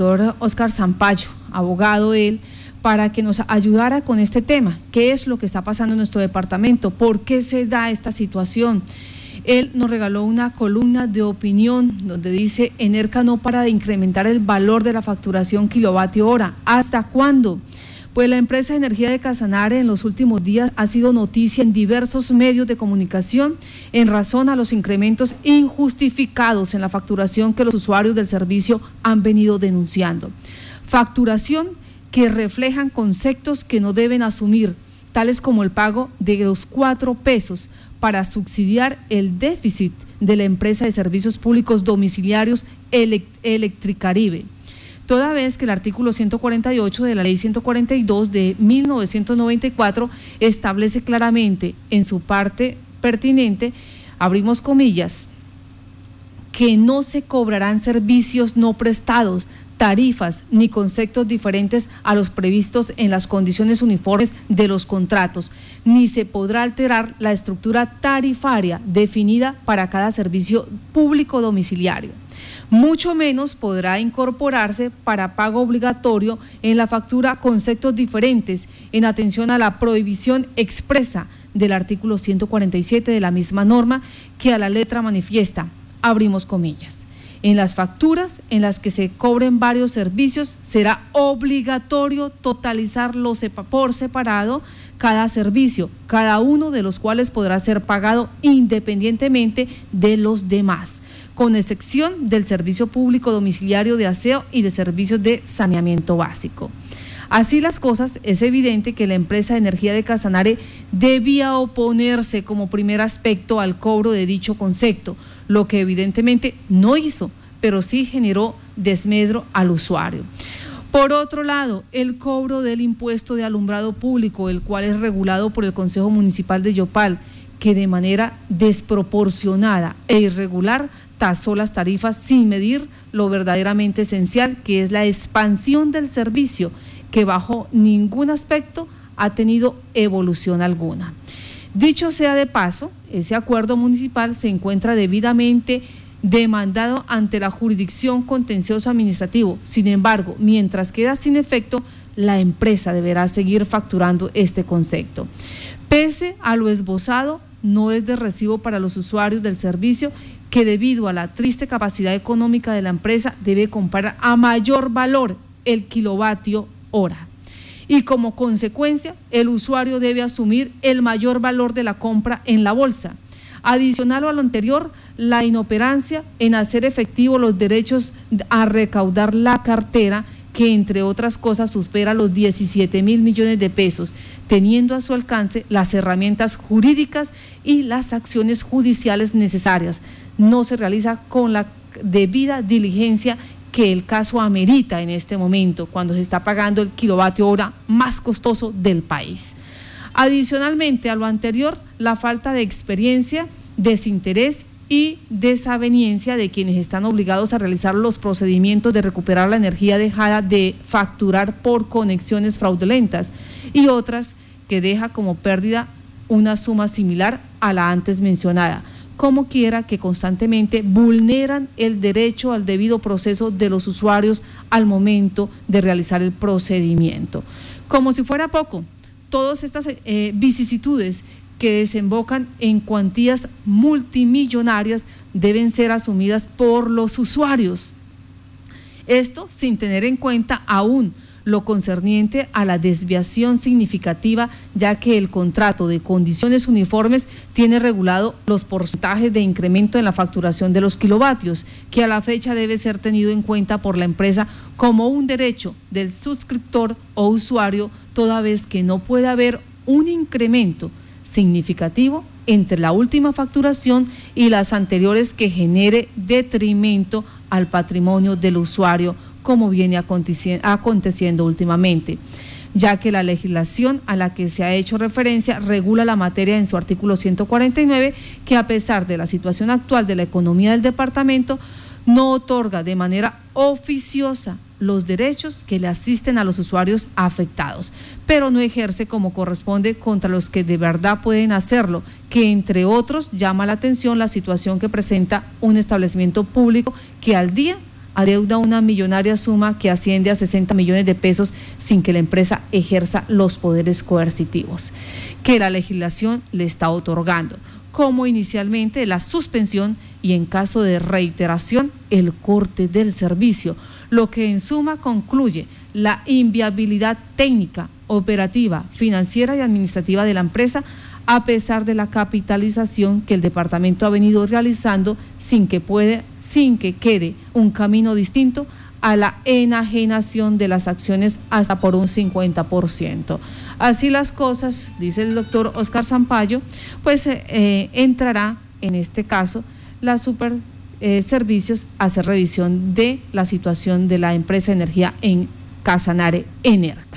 doctor Oscar Zampayo, abogado él, para que nos ayudara con este tema. ¿Qué es lo que está pasando en nuestro departamento? ¿Por qué se da esta situación? Él nos regaló una columna de opinión donde dice, Enerca no para de incrementar el valor de la facturación kilovatio hora. ¿Hasta cuándo? Pues la empresa energía de Casanare en los últimos días ha sido noticia en diversos medios de comunicación en razón a los incrementos injustificados en la facturación que los usuarios del servicio han venido denunciando. Facturación que reflejan conceptos que no deben asumir, tales como el pago de los cuatro pesos para subsidiar el déficit de la empresa de servicios públicos domiciliarios Electricaribe toda vez que el artículo 148 de la ley 142 de 1994 establece claramente en su parte pertinente, abrimos comillas, que no se cobrarán servicios no prestados, tarifas ni conceptos diferentes a los previstos en las condiciones uniformes de los contratos, ni se podrá alterar la estructura tarifaria definida para cada servicio público domiciliario mucho menos podrá incorporarse para pago obligatorio en la factura conceptos diferentes en atención a la prohibición expresa del artículo 147 de la misma norma que a la letra manifiesta, abrimos comillas. En las facturas en las que se cobren varios servicios será obligatorio totalizarlos por separado cada servicio, cada uno de los cuales podrá ser pagado independientemente de los demás con excepción del servicio público domiciliario de aseo y de servicios de saneamiento básico. Así las cosas, es evidente que la empresa de energía de Casanare debía oponerse como primer aspecto al cobro de dicho concepto, lo que evidentemente no hizo, pero sí generó desmedro al usuario. Por otro lado, el cobro del impuesto de alumbrado público, el cual es regulado por el Consejo Municipal de Yopal, que de manera desproporcionada e irregular tasó las tarifas sin medir lo verdaderamente esencial, que es la expansión del servicio, que bajo ningún aspecto ha tenido evolución alguna. Dicho sea de paso, ese acuerdo municipal se encuentra debidamente demandado ante la jurisdicción contencioso administrativo. Sin embargo, mientras queda sin efecto, la empresa deberá seguir facturando este concepto. Pese a lo esbozado, no es de recibo para los usuarios del servicio que debido a la triste capacidad económica de la empresa debe comprar a mayor valor el kilovatio hora. Y como consecuencia, el usuario debe asumir el mayor valor de la compra en la bolsa. Adicional a lo anterior, la inoperancia en hacer efectivo los derechos a recaudar la cartera que entre otras cosas supera los 17 mil millones de pesos, teniendo a su alcance las herramientas jurídicas y las acciones judiciales necesarias. No se realiza con la debida diligencia que el caso amerita en este momento, cuando se está pagando el kilovatio hora más costoso del país. Adicionalmente a lo anterior, la falta de experiencia, desinterés y desaveniencia de quienes están obligados a realizar los procedimientos de recuperar la energía dejada de facturar por conexiones fraudulentas y otras que deja como pérdida una suma similar a la antes mencionada como quiera que constantemente vulneran el derecho al debido proceso de los usuarios al momento de realizar el procedimiento. Como si fuera poco, todas estas eh, vicisitudes que desembocan en cuantías multimillonarias deben ser asumidas por los usuarios. Esto sin tener en cuenta aún lo concerniente a la desviación significativa, ya que el contrato de condiciones uniformes tiene regulado los porcentajes de incremento en la facturación de los kilovatios, que a la fecha debe ser tenido en cuenta por la empresa como un derecho del suscriptor o usuario, toda vez que no puede haber un incremento significativo entre la última facturación y las anteriores que genere detrimento al patrimonio del usuario, como viene aconteciendo últimamente ya que la legislación a la que se ha hecho referencia regula la materia en su artículo 149, que a pesar de la situación actual de la economía del departamento, no otorga de manera oficiosa los derechos que le asisten a los usuarios afectados, pero no ejerce como corresponde contra los que de verdad pueden hacerlo, que entre otros llama la atención la situación que presenta un establecimiento público que al día adeuda una millonaria suma que asciende a 60 millones de pesos sin que la empresa ejerza los poderes coercitivos que la legislación le está otorgando, como inicialmente la suspensión y en caso de reiteración el corte del servicio, lo que en suma concluye la inviabilidad técnica, operativa, financiera y administrativa de la empresa a pesar de la capitalización que el departamento ha venido realizando sin que puede, sin que quede un camino distinto a la enajenación de las acciones hasta por un 50%. Así las cosas, dice el doctor Oscar Zampayo, pues eh, eh, entrará en este caso la super eh, servicios a hacer revisión de la situación de la empresa de energía en Casanare Energ.